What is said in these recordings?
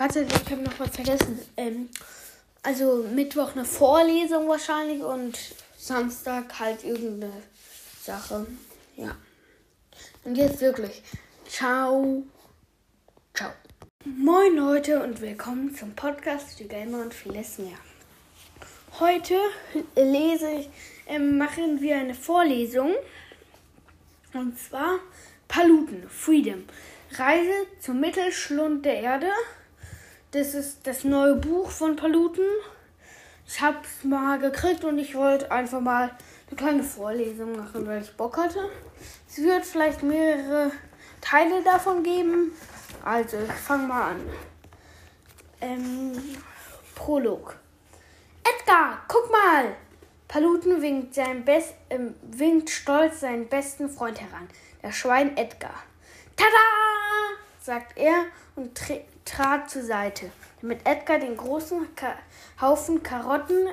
Warte, ich habe noch was vergessen. Ähm, also Mittwoch eine Vorlesung wahrscheinlich und Samstag halt irgendeine Sache. Ja. Und jetzt wirklich. Ciao. Ciao. Moin Leute und willkommen zum Podcast für Gamer und vieles mehr. Heute lese ich, äh, machen wir eine Vorlesung. Und zwar Paluten, Freedom. Reise zum Mittelschlund der Erde. Das ist das neue Buch von Paluten. Ich habe es mal gekriegt und ich wollte einfach mal eine kleine Vorlesung machen, weil ich Bock hatte. Es wird vielleicht mehrere Teile davon geben. Also, ich fange mal an. Ähm, Prolog. Edgar, guck mal! Paluten winkt, sein Best, äh, winkt stolz seinen besten Freund heran, der Schwein Edgar. Tada! Sagt er und trat zur Seite, damit Edgar den großen Ka Haufen Karotten,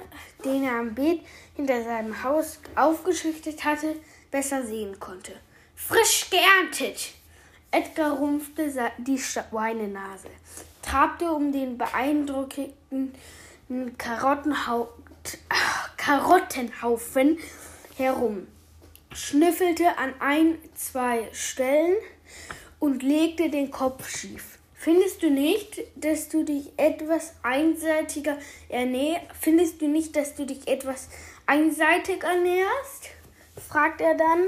den er am Beet hinter seinem Haus aufgeschichtet hatte, besser sehen konnte. Frisch geerntet! Edgar rumpfte die Schweinenase, trabte um den beeindruckenden Karottenhau Karottenhaufen herum, schnüffelte an ein, zwei Stellen und legte den Kopf schief. Findest du nicht, dass du dich etwas einseitiger ernährst? Findest du nicht, dass du dich etwas einseitig ernährst? fragt er dann.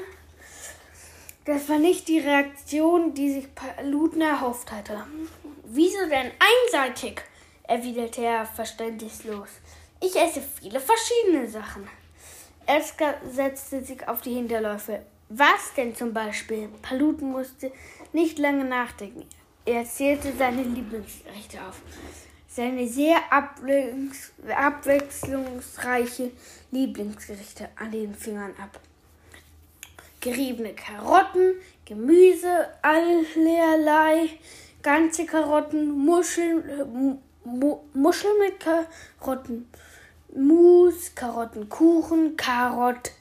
Das war nicht die Reaktion, die sich Paluten erhofft hatte. Wieso denn einseitig? erwiderte er verständnislos. Ich esse viele verschiedene Sachen. Elska setzte sich auf die Hinterläufe. Was denn zum Beispiel? Paluten musste nicht lange nachdenken. Er zählte seine Lieblingsgerichte auf. Seine sehr abwechslungsreiche Lieblingsgerichte an den Fingern ab. Geriebene Karotten, Gemüse, allerlei, ganze Karotten, Muscheln, Muscheln mit Karotten, Mus, Karottenkuchen, Karott.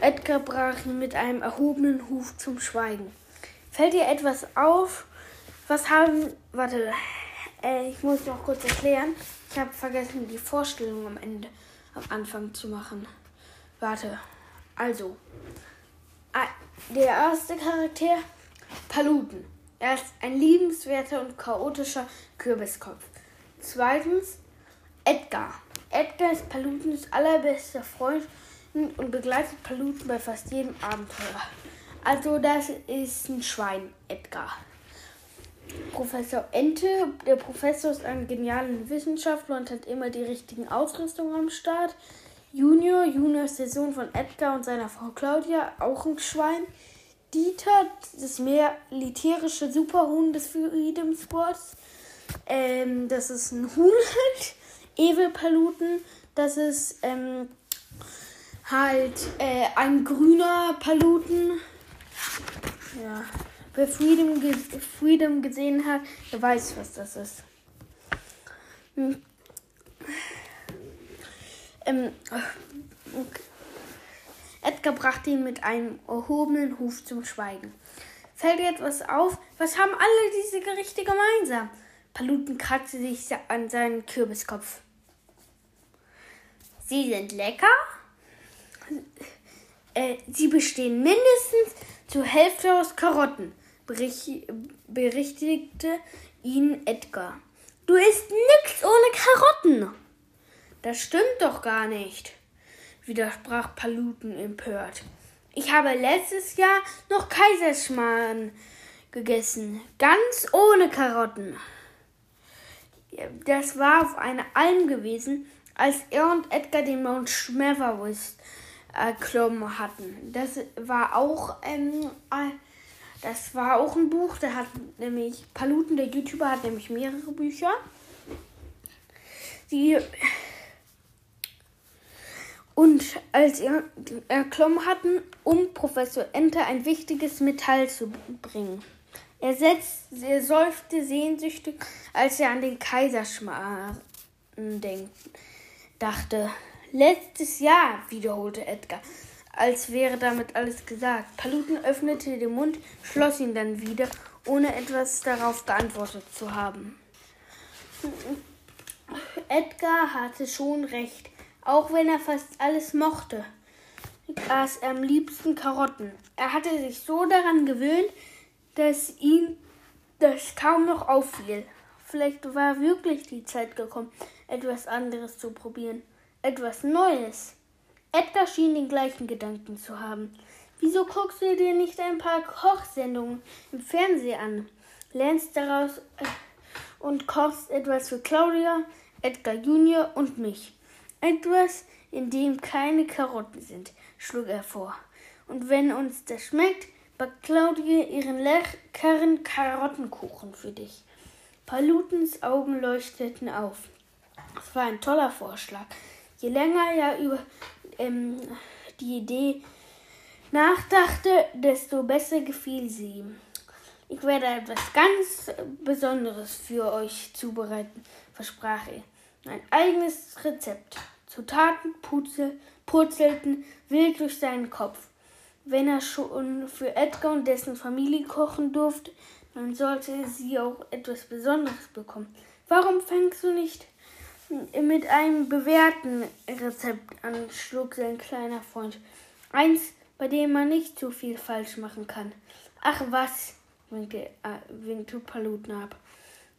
Edgar brach ihn mit einem erhobenen Huf zum Schweigen. Fällt dir etwas auf? Was haben. Warte, äh, ich muss noch kurz erklären. Ich habe vergessen, die Vorstellung am Ende, am Anfang zu machen. Warte. Also. Der erste Charakter, Paluten. Er ist ein liebenswerter und chaotischer Kürbiskopf. Zweitens, Edgar. Edgar ist Palutens allerbester Freund und begleitet Paluten bei fast jedem Abenteuer. Also das ist ein Schwein, Edgar. Professor Ente. Der Professor ist ein genialer Wissenschaftler und hat immer die richtigen Ausrüstungen am Start. Junior. Junior ist der Sohn von Edgar und seiner Frau Claudia, auch ein Schwein. Dieter, das militärische Superhuhn des Freedom Sports. Ähm, das ist ein Huhn halt. Evil Paluten, das ist ähm, halt äh, ein grüner Paluten. Ja. Wer Freedom, ge Freedom gesehen hat, der weiß, was das ist. Hm. Ähm, okay. Edgar brachte ihn mit einem erhobenen Huf zum Schweigen. Fällt dir etwas auf? Was haben alle diese Gerichte gemeinsam? Paluten kratzte sich an seinen Kürbiskopf. Sie sind lecker? Äh, sie bestehen mindestens zur Hälfte aus Karotten, berichtigte ihn Edgar. Du isst nichts ohne Karotten. Das stimmt doch gar nicht, widersprach Paluten empört. Ich habe letztes Jahr noch Kaiserschmarrn gegessen, ganz ohne Karotten. Das war auf einer Alm gewesen, als er und Edgar den Mount Schmeverwist erklommen hatten. Das war auch ähm, das war auch ein Buch, der hat nämlich Paluten, der YouTuber, hat nämlich mehrere Bücher. Die und als er erklommen hatten, um Professor Enter ein wichtiges Metall zu bringen. Er, setzt, er seufzte sehnsüchtig, als er an den Kaiserschmarrn denkt, dachte. Letztes Jahr, wiederholte Edgar, als wäre damit alles gesagt. Paluten öffnete den Mund, schloss ihn dann wieder, ohne etwas darauf geantwortet zu haben. Edgar hatte schon recht, auch wenn er fast alles mochte. Aß er am liebsten Karotten. Er hatte sich so daran gewöhnt, dass ihm das kaum noch auffiel. Vielleicht war wirklich die Zeit gekommen, etwas anderes zu probieren, etwas Neues. Edgar schien den gleichen Gedanken zu haben. Wieso guckst du dir nicht ein paar Kochsendungen im Fernsehen an? Lernst daraus äh, und kochst etwas für Claudia, Edgar Junior und mich. Etwas, in dem keine Karotten sind, schlug er vor. Und wenn uns das schmeckt, backt Claudia ihren leckeren Karottenkuchen für dich. Palutens Augen leuchteten auf. Es war ein toller Vorschlag. Je länger er über ähm, die Idee nachdachte, desto besser gefiel sie ihm. Ich werde etwas ganz Besonderes für euch zubereiten, versprach er. Ein eigenes Rezept. Zutaten purzelten wild durch seinen Kopf. Wenn er schon für Edgar und dessen Familie kochen durfte, dann sollte sie auch etwas Besonderes bekommen. Warum fängst du nicht mit einem bewährten Rezept an, schlug sein kleiner Freund. Eins, bei dem man nicht zu viel falsch machen kann. Ach was, winkte, äh, winkte Paluten ab.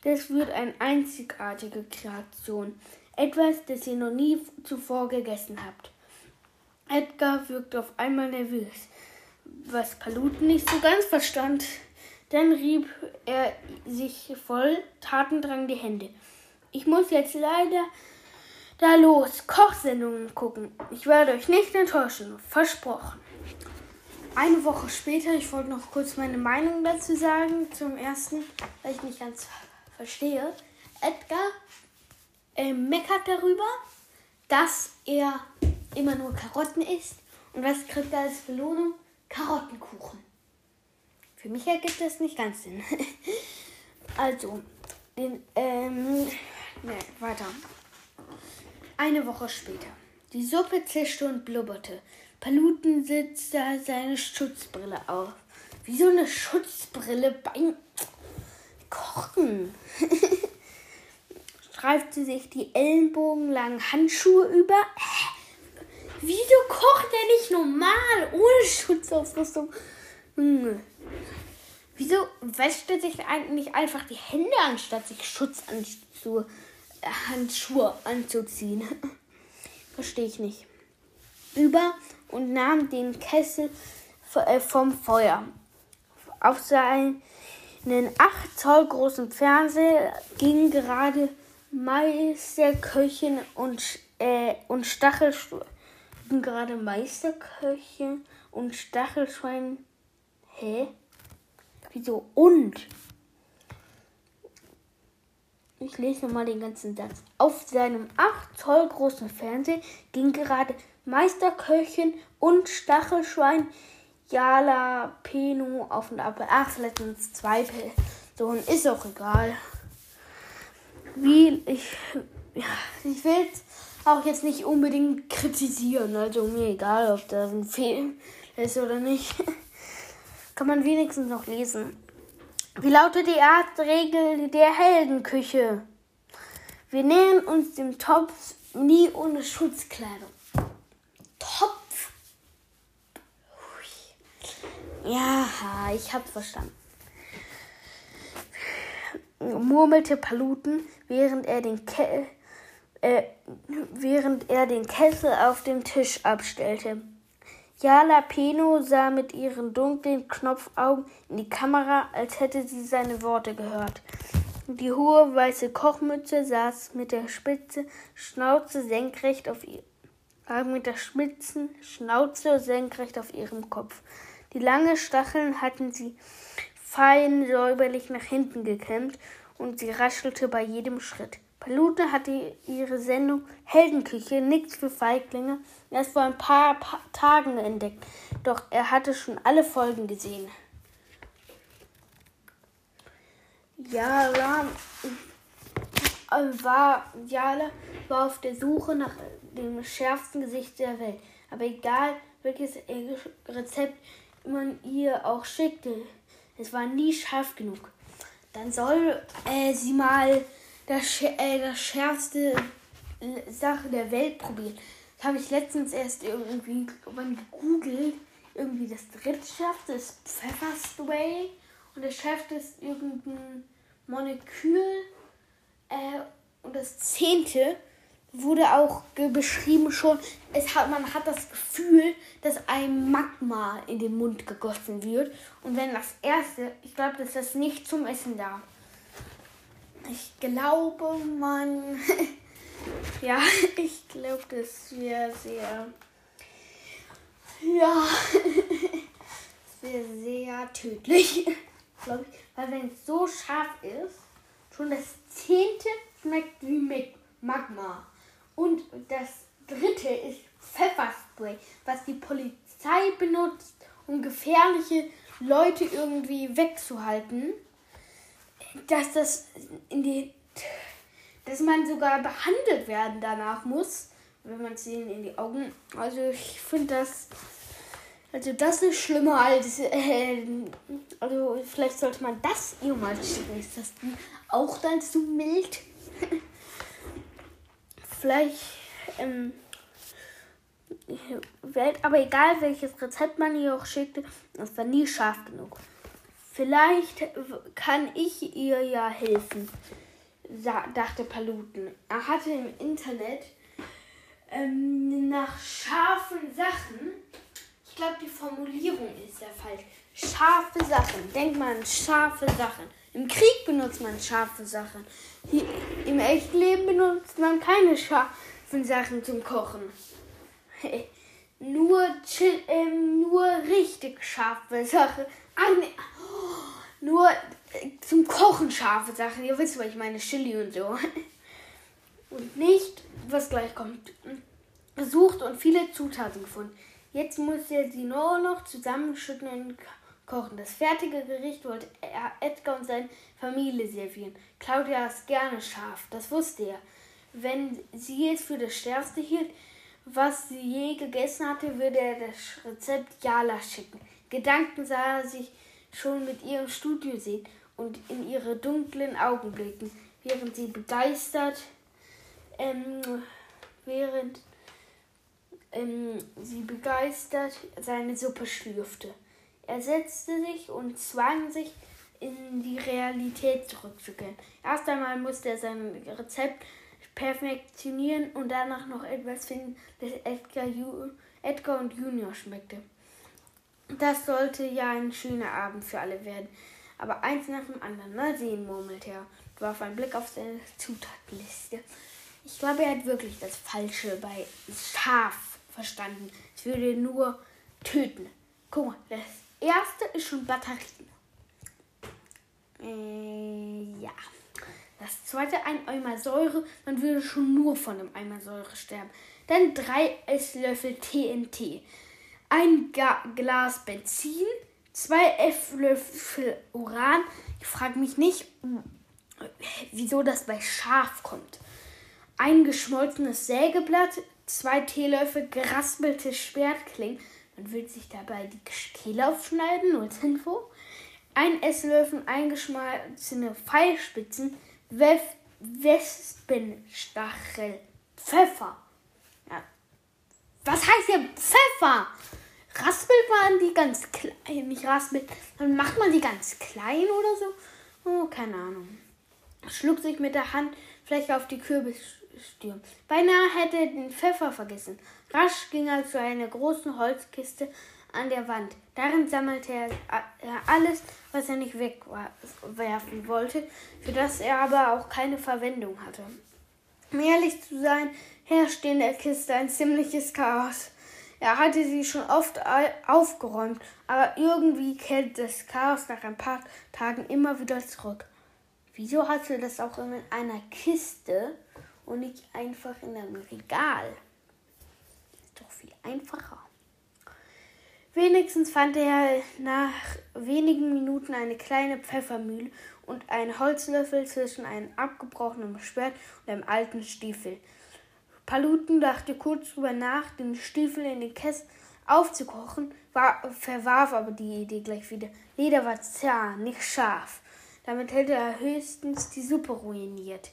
Das wird eine einzigartige Kreation. Etwas, das ihr noch nie zuvor gegessen habt. Edgar wirkte auf einmal nervös, was Paluten nicht so ganz verstand. Dann rieb er sich voll Tatendrang die Hände. Ich muss jetzt leider da los Kochsendungen gucken. Ich werde euch nicht enttäuschen. Versprochen. Eine Woche später, ich wollte noch kurz meine Meinung dazu sagen. Zum ersten, weil ich nicht ganz verstehe. Edgar äh, meckert darüber, dass er immer nur Karotten isst. Und was kriegt er als Belohnung? Karottenkuchen. Für mich ergibt das nicht ganz Sinn. also, den, ähm, Nee, weiter. Eine Woche später. Die Suppe zischte und blubberte. Paluten setzte seine Schutzbrille auf. Wieso eine Schutzbrille beim Kochen? Streifte sich die ellenbogenlangen Handschuhe über. Wieso kocht er nicht normal, ohne Schutzausrüstung? Hm. Wieso wäscht er sich eigentlich einfach die Hände, anstatt sich Schutzhandschuhe Handschuhe anzuziehen. Verstehe ich nicht. Über und nahm den Kessel äh, vom Feuer. Auf seinen 8 Zoll großen Fernseher ging gerade Meisterköchin und, äh, und Stachelschwein. Gerade Meisterköchin und Stachelschwein. Hä? Wieso? Und? Ich lese mal den ganzen Satz. Auf seinem 8 Zoll großen Fernseher ging gerade Meisterköchin und Stachelschwein Jalapeno auf und ab. Ach, vielleicht sind es zwei Personen. Ist auch egal. Wie ich. Ja, ich will es auch jetzt nicht unbedingt kritisieren. Also mir egal, ob da ein Fehler ist oder nicht. Kann man wenigstens noch lesen. Wie lautet die Artregel der Heldenküche? Wir nähern uns dem Topf nie ohne Schutzkleidung. Topf? Ja, ich hab's verstanden. Murmelte Paluten, während er den Ke äh, während er den Kessel auf dem Tisch abstellte. Jala Peno sah mit ihren dunklen Knopfaugen in die Kamera, als hätte sie seine Worte gehört. Die hohe weiße Kochmütze saß mit der spitze Schnauze senkrecht auf ihr, äh, mit der spitzen Schnauze senkrecht auf ihrem Kopf. Die langen Stacheln hatten sie fein säuberlich nach hinten gekämmt und sie raschelte bei jedem Schritt. Palute hatte ihre Sendung Heldenküche, nichts für Feiglinge, erst vor ein paar, paar Tagen entdeckt. Doch er hatte schon alle Folgen gesehen. Jala äh, war, Jala war auf der Suche nach dem schärfsten Gesicht der Welt. Aber egal, welches Rezept man ihr auch schickte, es war nie scharf genug. Dann soll äh, sie mal das, äh, das schärfste Sache der Welt probiert. Das habe ich letztens erst irgendwie beim Google irgendwie das drittschärfste ist Pfefferspray und das schärfste ist irgendein Molekül äh, und das zehnte wurde auch beschrieben schon, es hat, man hat das Gefühl, dass ein Magma in den Mund gegossen wird. Und wenn das erste, ich glaube, dass das nicht zum Essen da. Ich glaube, man. ja, ich glaube, das wäre sehr. Ja. wäre sehr tödlich. glaube ich. Weil wenn es so scharf ist, schon das zehnte schmeckt wie Magma. Und das dritte ist Pfefferspray, was die Polizei benutzt, um gefährliche Leute irgendwie wegzuhalten. Dass das in die. dass man sogar behandelt werden danach muss, wenn man es ihnen in die Augen. Also ich finde das. Also das ist schlimmer als. Äh, also vielleicht sollte man das ihr mal schicken. Ist das auch dann zu mild? vielleicht, ähm, aber egal welches Rezept man ihr auch schickte, das war nie scharf genug. Vielleicht kann ich ihr ja helfen, dachte Paluten. Er hatte im Internet ähm, nach scharfen Sachen, ich glaube die Formulierung ist ja falsch, scharfe Sachen, denkt man scharfe Sachen. Im Krieg benutzt man scharfe Sachen. Hier, Im echten Leben benutzt man keine scharfen Sachen zum Kochen. nur, chill, ähm, nur richtig scharfe Sachen. Ah, nee. nur äh, zum Kochen scharfe Sachen. Ihr wisst, was ich meine, Chili und so. und nicht, was gleich kommt. Besucht und viele Zutaten gefunden. Jetzt muss er sie nur noch zusammenschütten und kochen. Das fertige Gericht wollte Edgar und seine Familie servieren. Claudia ist gerne scharf, das wusste er. Wenn sie es für das Stärkste hielt, was sie je gegessen hatte, würde er das Rezept Jala schicken. Gedanken sah er sich schon mit ihrem Studio sehen und in ihre dunklen Augen blicken, während sie begeistert, ähm, während ähm, sie begeistert seine Suppe schlürfte. Er setzte sich und zwang sich, in die Realität zurückzukehren. Erst einmal musste er sein Rezept perfektionieren und danach noch etwas finden, das Edgar, Edgar und Junior schmeckte. Das sollte ja ein schöner Abend für alle werden. Aber eins nach dem anderen. Mal sehen, murmelte er warf einen Blick auf seine Zutatenliste. Ich glaube, er hat wirklich das Falsche bei Schaf verstanden. Es würde nur töten. Guck mal, das erste ist schon Batterien. Äh, ja. Das zweite ein Eimer Säure. Man würde schon nur von einem Eimer Säure sterben. Dann drei Esslöffel TNT. Ein Ga Glas Benzin. Zwei Esslöffel Uran. Ich frage mich nicht, wieso das bei Schaf kommt. Ein geschmolzenes Sägeblatt. Zwei Teelöffel geraspelte Schwertklingen man will sich dabei die Kehle aufschneiden, nur als Info. Ein Esslöffel eingeschmolzene Pfeilspitzen, Wespenstachel, Pfeffer. Was heißt hier Pfeffer? Raspelt man die ganz klein, nicht raspelt, dann macht man die ganz klein oder so? Oh, keine Ahnung. Schlug sich mit der Hand vielleicht auf die Kürbisstürme. Beinahe hätte er den Pfeffer vergessen. Rasch ging er zu einer großen Holzkiste an der Wand. Darin sammelte er alles, was er nicht wegwerfen wollte, für das er aber auch keine Verwendung hatte. Um ehrlich zu sein, herrschte in der Kiste ein ziemliches Chaos. Er hatte sie schon oft aufgeräumt, aber irgendwie kehrt das Chaos nach ein paar Tagen immer wieder zurück. Wieso hatte das auch in einer Kiste und nicht einfach in einem Regal? doch viel einfacher. Wenigstens fand er nach wenigen Minuten eine kleine Pfeffermühle und einen Holzlöffel zwischen einem abgebrochenen Schwert und einem alten Stiefel. Paluten dachte kurz drüber nach, den Stiefel in den Kessel aufzukochen, war, verwarf aber die Idee gleich wieder. Leder war zart, nicht scharf. Damit hätte er höchstens die Suppe ruiniert.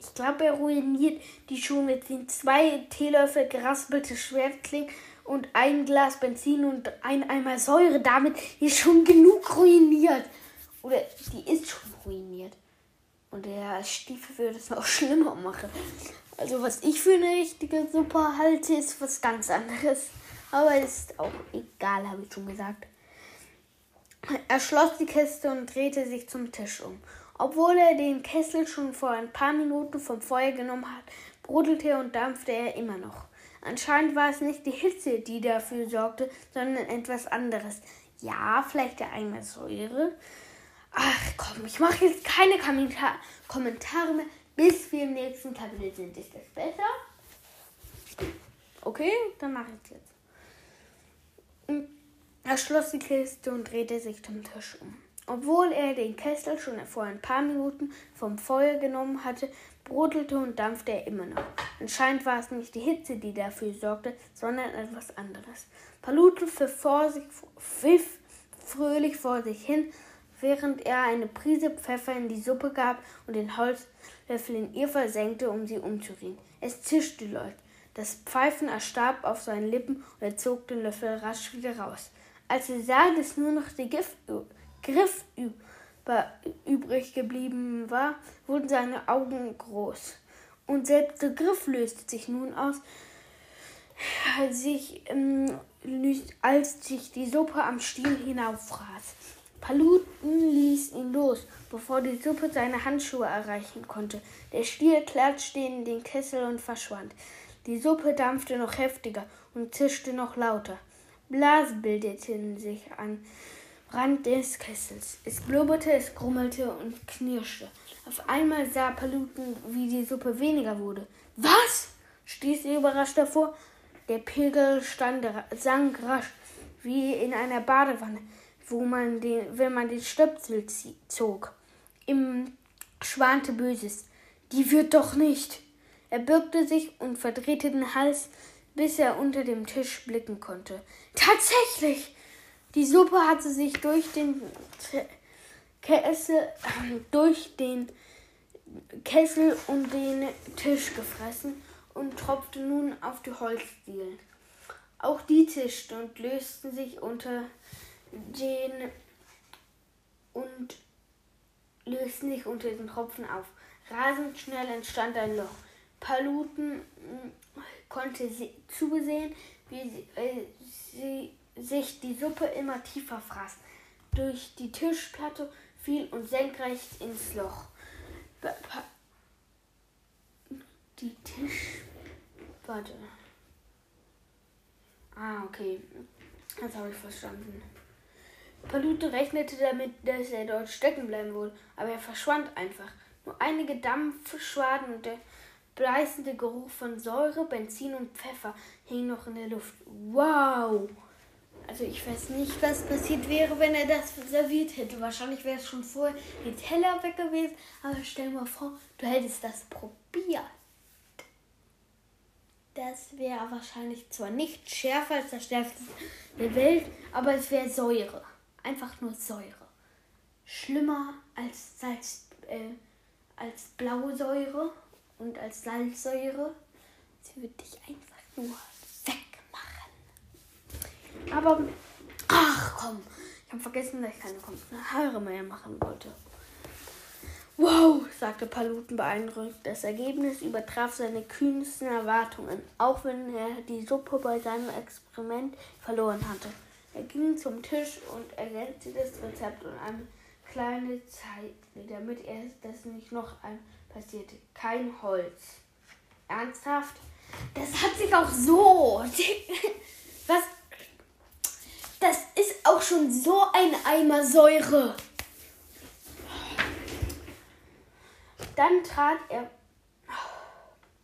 Ich glaube, er ruiniert die Schuhe mit den zwei Teelöffel geraspelte Schwertklingen und ein Glas Benzin und ein Eimer Säure. Damit ist schon genug ruiniert. Oder die ist schon ruiniert. Und der Stiefel würde es noch schlimmer machen. Also was ich für eine richtige Suppe halte, ist was ganz anderes. Aber ist auch egal, habe ich schon gesagt. Er schloss die Kiste und drehte sich zum Tisch um. Obwohl er den Kessel schon vor ein paar Minuten vom Feuer genommen hat, brodelte und dampfte er immer noch. Anscheinend war es nicht die Hitze, die dafür sorgte, sondern etwas anderes. Ja, vielleicht der Eimer Säure. Ach komm, ich mache jetzt keine Kommentar Kommentare mehr, bis wir im nächsten Kapitel sind. Ist das besser? Okay, dann mache ich es jetzt. Er schloss die Kiste und drehte sich zum Tisch um. Obwohl er den Kessel schon vor ein paar Minuten vom Feuer genommen hatte, brodelte und dampfte er immer noch. Anscheinend war es nicht die Hitze, die dafür sorgte, sondern etwas anderes. Palute pfiff, pfiff fröhlich vor sich hin, während er eine Prise Pfeffer in die Suppe gab und den Holzlöffel in ihr versenkte, um sie umzurühren. Es zischte laut. Das Pfeifen erstarb auf seinen Lippen und er zog den Löffel rasch wieder raus. Als er sah, dass nur noch der Griff übrig geblieben war, wurden seine Augen groß. Und selbst der Griff löste sich nun aus, als sich, ähm, als sich die Suppe am Stiel hinauffraß. Paluten ließ ihn los, bevor die Suppe seine Handschuhe erreichen konnte. Der Stiel klatschte in den Kessel und verschwand. Die Suppe dampfte noch heftiger und zischte noch lauter. Blasen bildeten sich am Rand des Kessels. Es blubberte, es grummelte und knirschte. Auf einmal sah Paluten, wie die Suppe weniger wurde. Was? stieß er überrascht davor. Der Pegel stand, sank rasch, wie in einer Badewanne, wo man den, wenn man den Stöpsel zog. Im schwante Böses. Die wird doch nicht. Er bückte sich und verdrehte den Hals, bis er unter dem Tisch blicken konnte. Tatsächlich! Die Suppe hatte sich durch den Kessel, durch den Kessel und den Tisch gefressen und tropfte nun auf die Holzdielen. Auch die zischten und lösten sich unter den und lösten sich unter den Tropfen auf. Rasend schnell entstand ein Loch. Paluten mm, konnte sie zusehen, wie sie, äh, sie sich die Suppe immer tiefer fraß. Durch die Tischplatte fiel und senkrecht ins Loch. Die Tisch. Warte. Ah, okay. Das habe ich verstanden. Palute rechnete damit, dass er dort stecken bleiben würde, aber er verschwand einfach. Nur einige Dampfschwaden und der beißende Geruch von Säure, Benzin und Pfeffer hing noch in der Luft. Wow! Also ich weiß nicht, was passiert wäre, wenn er das serviert hätte. Wahrscheinlich wäre es schon vorher die Teller weg gewesen. Aber stell dir mal vor, du hättest das probiert. Das wäre wahrscheinlich zwar nicht schärfer als das schärfste der Welt, aber es wäre Säure. Einfach nur Säure. Schlimmer als Salz, äh, als blaue Säure und als Salzsäure. Sie wird dich einfach nur wegmachen. Aber, ach komm, ich habe vergessen, dass ich keine Kommentare mehr machen wollte. Wow, sagte Paluten beeindruckt. Das Ergebnis übertraf seine kühnsten Erwartungen, auch wenn er die Suppe bei seinem Experiment verloren hatte. Er ging zum Tisch und ergänzte das Rezept um eine kleine Zeit, damit er das nicht noch ein passierte kein Holz. Ernsthaft? Das hat sich auch so. Was? Das ist auch schon so ein Eimer Säure. Dann trat er.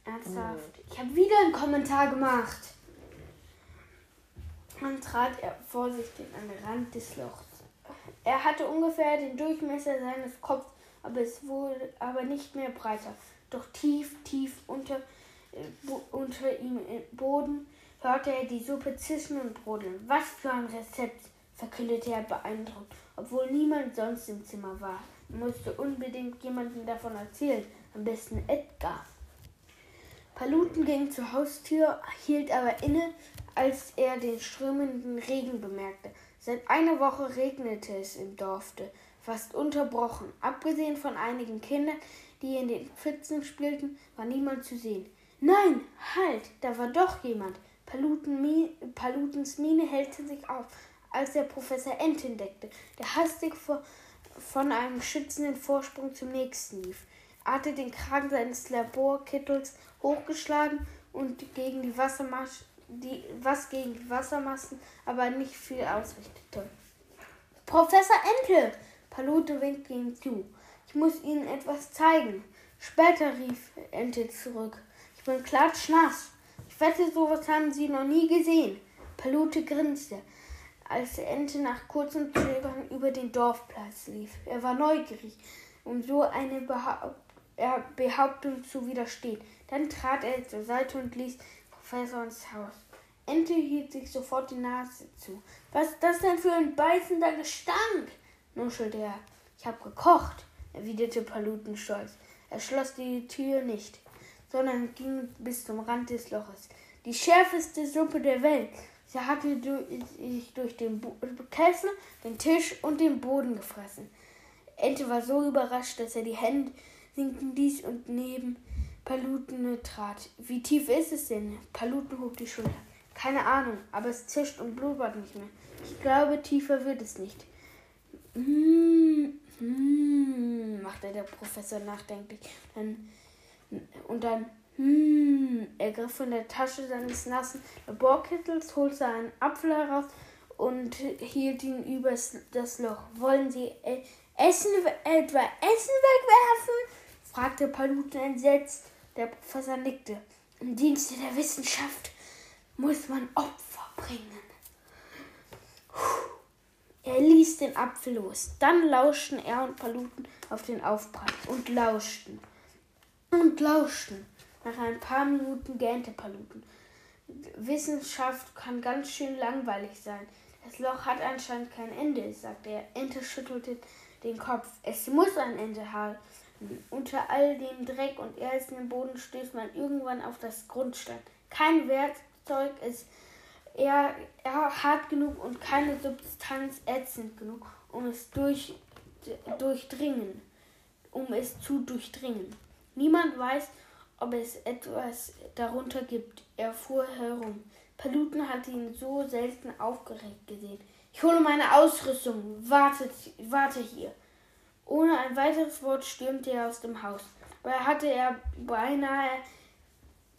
Ernsthaft. Ich habe wieder einen Kommentar gemacht. Dann trat er vorsichtig an den Rand des Lochs. Er hatte ungefähr den Durchmesser seines Kopfes aber es wurde aber nicht mehr breiter. Doch tief, tief unter, äh, unter ihm im Boden hörte er die Suppe zischen und brodeln. Was für ein Rezept, verkündete er beeindruckt, obwohl niemand sonst im Zimmer war. Er musste unbedingt jemandem davon erzählen, am besten Edgar. Paluten ging zur Haustür, hielt aber inne, als er den strömenden Regen bemerkte. Seit einer Woche regnete es im Dorfte, fast unterbrochen. Abgesehen von einigen Kindern, die in den Pfützen spielten, war niemand zu sehen. Nein, halt, da war doch jemand. Paluten, Palutens Miene hellte sich auf, als der Professor Ent entdeckte, der hastig vor, von einem schützenden Vorsprung zum nächsten lief. Hatte den Kragen seines Laborkittels hochgeschlagen und gegen die Wassermaschen, die, was gegen die Wassermassen aber nicht viel ausrichtete. Professor Entel! Palute winkte ihm zu. Ich muss Ihnen etwas zeigen. Später rief Ente zurück. Ich bin klatschnass. Ich wette, sowas haben Sie noch nie gesehen. Palute grinste, als Ente nach kurzem Zögern über den Dorfplatz lief. Er war neugierig, um so eine Behauptung zu widerstehen. Dann trat er zur Seite und ließ Professor ins Haus. Ente hielt sich sofort die Nase zu. Was ist das denn für ein beißender Gestank? nuschelte er. Ich hab gekocht, erwiderte Paluten stolz. Er schloss die Tür nicht sondern ging bis zum Rand des Loches. Die schärfeste Suppe der Welt. Sie hatte sich durch den Kessel, den Tisch und den Boden gefressen. Ente war so überrascht, dass er die Hände sinken ließ und neben Paluten trat. Wie tief ist es denn? Paluten hob die Schulter. Keine Ahnung, aber es zischt und blubbert nicht mehr. Ich glaube, tiefer wird es nicht. Hm, hm, machte der Professor nachdenklich. Dann und dann, hm, er griff von der Tasche seines nassen Laborkittels, holte einen Apfel heraus und hielt ihn über das Loch. Wollen Sie äh, Essen, etwa Essen wegwerfen? Fragte Paluten entsetzt. Der Professor nickte. Im Dienste der Wissenschaft muss man Opfer bringen. Er ließ den Apfel los. Dann lauschten er und Paluten auf den Aufprall und lauschten und lauschten. Nach ein paar Minuten gähnte Paluten. Wissenschaft kann ganz schön langweilig sein. Das Loch hat anscheinend kein Ende, sagte er. Ente schüttelte den Kopf. Es muss ein Ende haben. Unter all dem Dreck und im Boden stößt man irgendwann auf das Grundstein. Kein Werkzeug ist eher, eher hart genug und keine Substanz ätzend genug, um es durch, durchdringen, um es zu durchdringen. Niemand weiß, ob es etwas darunter gibt. Er fuhr herum. Paluten hatte ihn so selten aufgeregt gesehen. Ich hole meine Ausrüstung. Wartet, warte hier. Ohne ein weiteres Wort stürmte er aus dem Haus. Dabei hatte er beinahe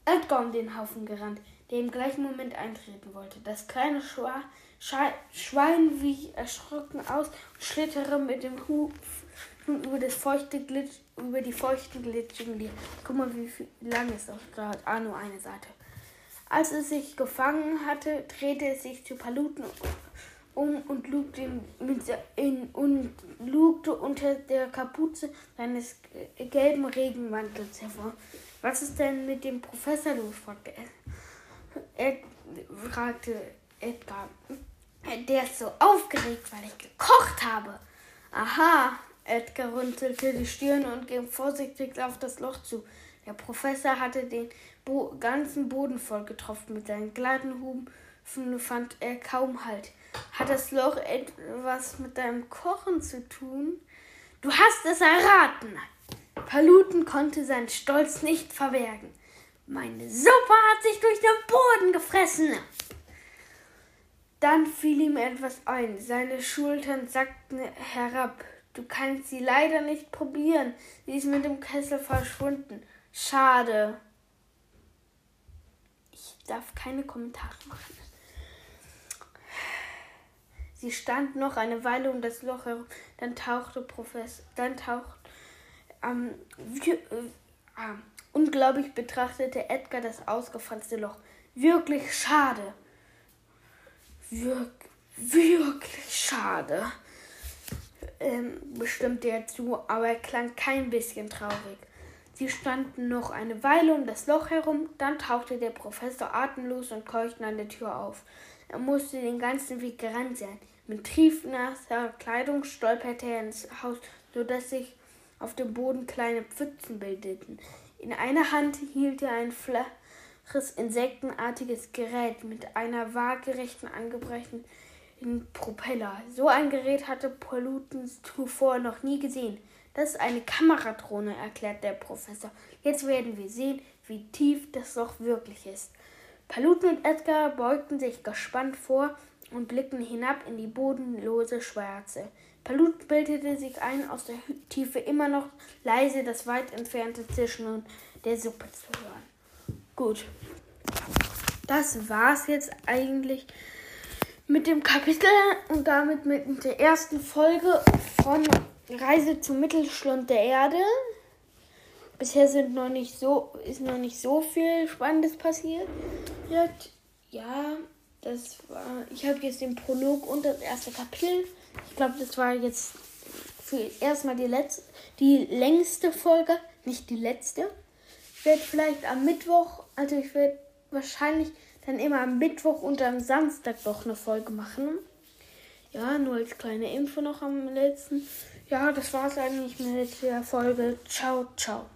Edgar um den Haufen gerannt, der im gleichen Moment eintreten wollte. Das kleine Schwa Schwein wich erschrocken aus und schlitterte mit dem Huf über, das feuchte Glitsch, über die feuchten, glitschigen Lieder. Guck mal, wie lang ist das gerade. Ah, nur eine Seite. Als es sich gefangen hatte, drehte es sich zu Paluten um und lugte, in, und lugte unter der Kapuze seines gelben Regenmantels hervor. Was ist denn mit dem Professor los? fragte er. Er fragte Edgar. Der ist so aufgeregt, weil ich gekocht habe. Aha, Edgar runzelte die Stirn und ging vorsichtig auf das Loch zu. Der Professor hatte den Bo ganzen Boden voll getroffen. Mit seinen glatten Hufen fand er kaum Halt. Hat das Loch etwas mit deinem Kochen zu tun? Du hast es erraten! Paluten konnte seinen Stolz nicht verbergen. Meine Suppe hat sich durch den Boden gefressen. Dann fiel ihm etwas ein. Seine Schultern sackten herab. Du kannst sie leider nicht probieren. Sie ist mit dem Kessel verschwunden. Schade. Ich darf keine Kommentare machen. Sie stand noch eine Weile um das Loch herum. Dann tauchte Professor. Dann taucht. Ähm, wie, äh, äh, unglaublich betrachtete Edgar das ausgefranste Loch. Wirklich schade. Wir wirklich schade ähm, bestimmte er zu, aber er klang kein bisschen traurig. Sie standen noch eine Weile um das Loch herum, dann tauchte der Professor atemlos und keuchend an der Tür auf. Er musste den ganzen Weg gerannt sein. Mit triefnasser Kleidung stolperte er ins Haus sodass sich auf dem Boden kleine Pfützen bildeten. In einer Hand hielt er ein flaches, insektenartiges Gerät mit einer waagerechten, angebrechen Propeller. So ein Gerät hatte Paluten zuvor noch nie gesehen. Das ist eine Kameradrohne, erklärt der Professor. Jetzt werden wir sehen, wie tief das Loch wirklich ist. Paluten und Edgar beugten sich gespannt vor und blickten hinab in die bodenlose Schwärze. Palut bildete sich ein, aus der Tiefe immer noch leise das weit entfernte Zischen der Suppe zu hören. Gut, das war's jetzt eigentlich mit dem Kapitel und damit mit der ersten Folge von Reise zum Mittelschlund der Erde. Bisher sind noch nicht so, ist noch nicht so viel Spannendes passiert. Ja, das war. Ich habe jetzt den Prolog und das erste Kapitel. Ich glaube, das war jetzt für erstmal die letzte, die längste Folge, nicht die letzte. Ich werde vielleicht am Mittwoch, also ich werde wahrscheinlich dann immer am Mittwoch und am Samstag noch eine Folge machen. Ja, nur als kleine Info noch am letzten. Ja, das war es eigentlich mit der Folge. Ciao, ciao.